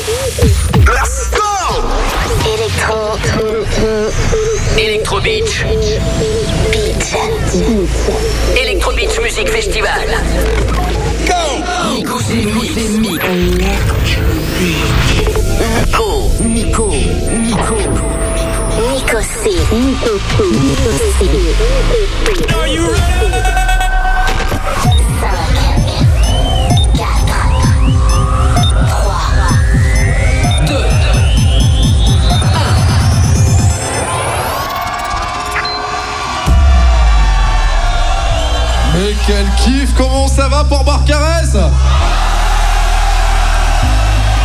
Let's go Electro. Electro Beach. Beach. Electro Beach Music Festival. Go Nico c'est mix. Nico. Nico. Nico. Nico C. Nico C. Nico C. Are you ready?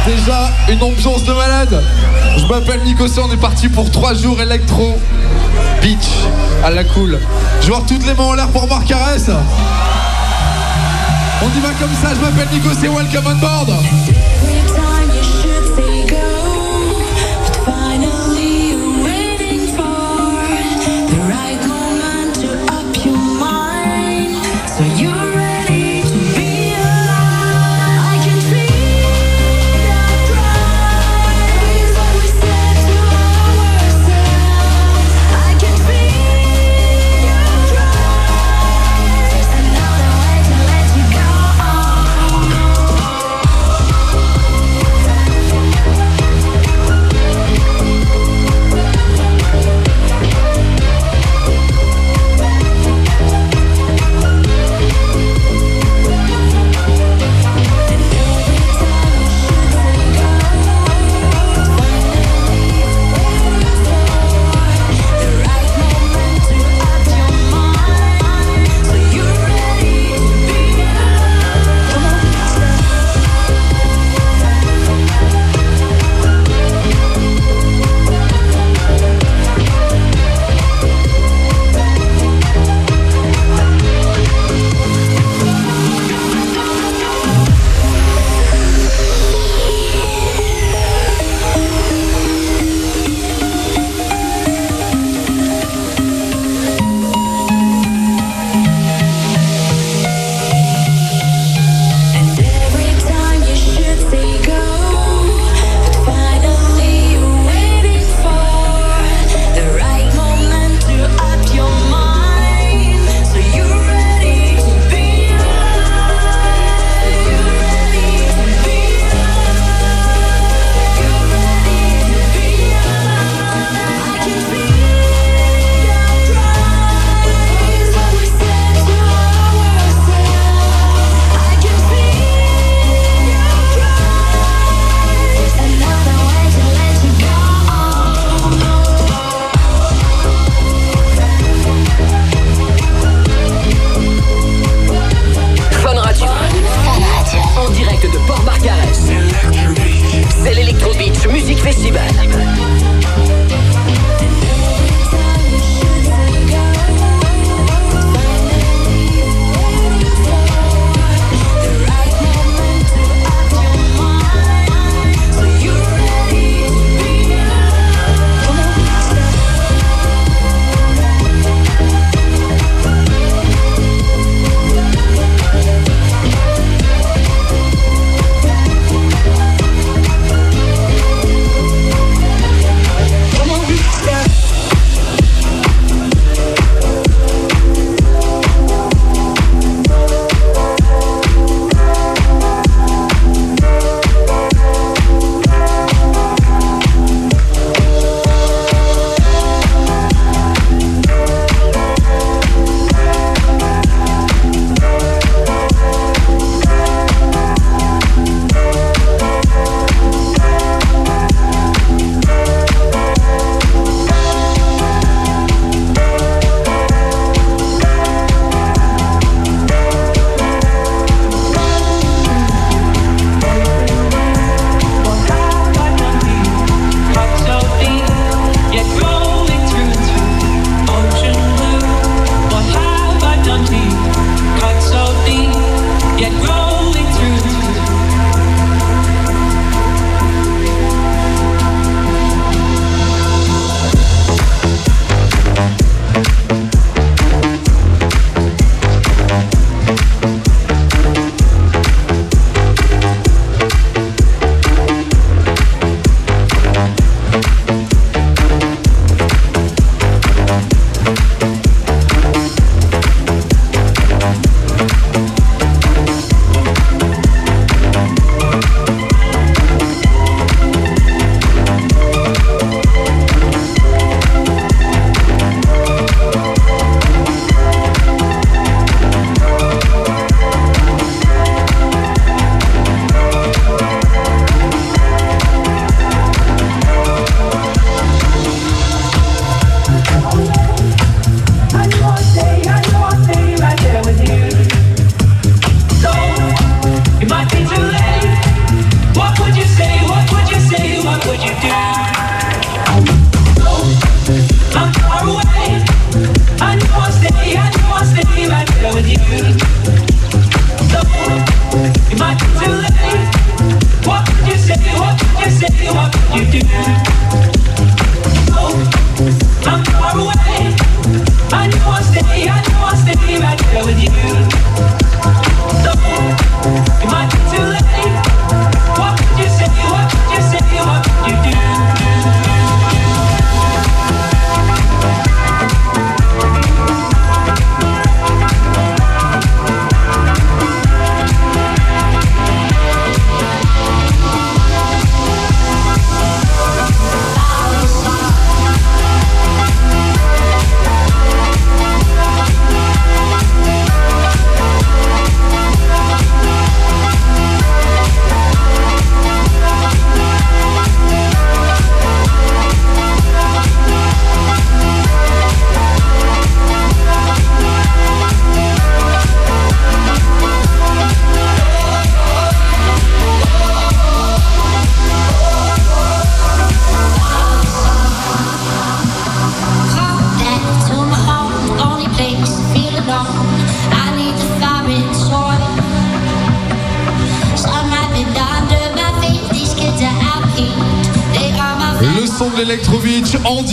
Déjà, une ambiance de malade. Je m'appelle Nico C, on est parti pour 3 jours électro. Beach, à la cool. Je vois toutes les mains en l'air pour Barcarès On y va comme ça, je m'appelle Nico C, welcome on board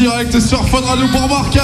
direct sur Fun Radio pour Marc.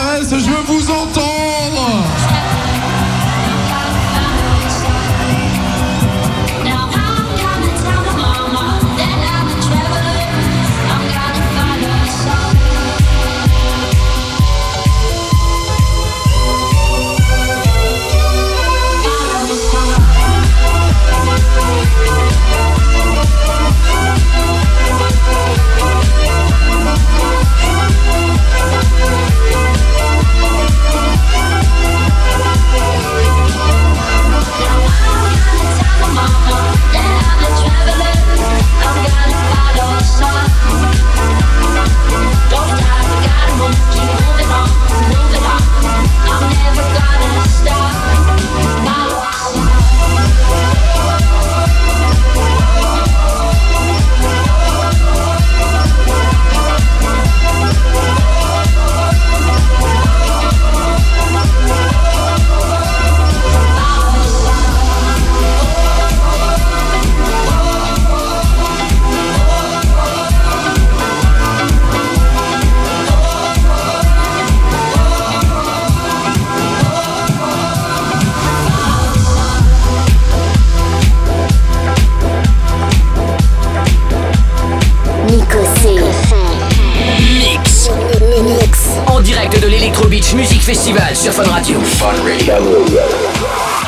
Festival sur Fun Radio. Fun Radio.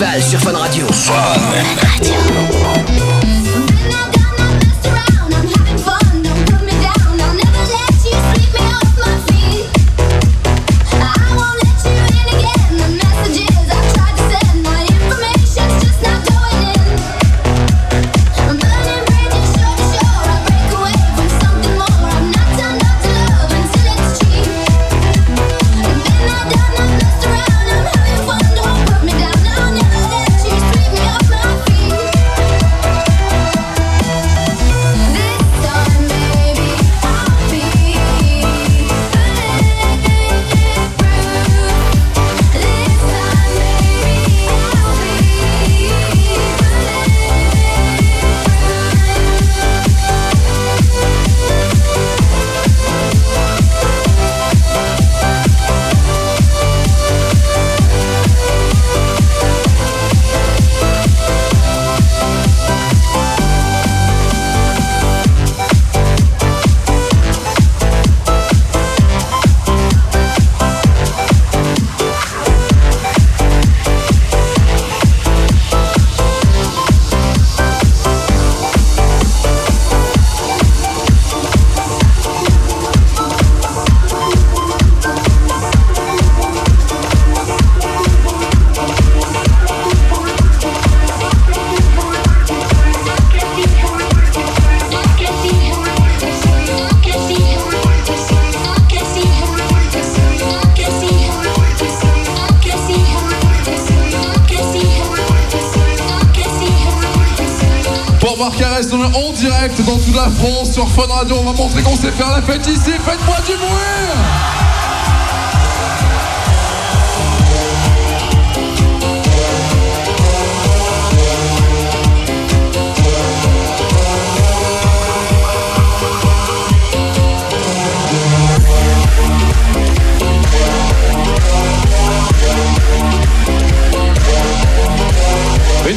Festival sur Fun Radio. La France sur Fun Radio. On va montrer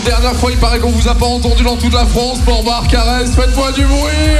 dernière fois, il paraît qu'on vous a pas entendu dans toute la France pour Marc Arès. Faites-moi du bruit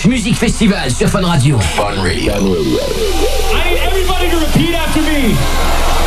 French Music Festival sur Fun Radio. Fun Radio. I need everybody to repeat after me.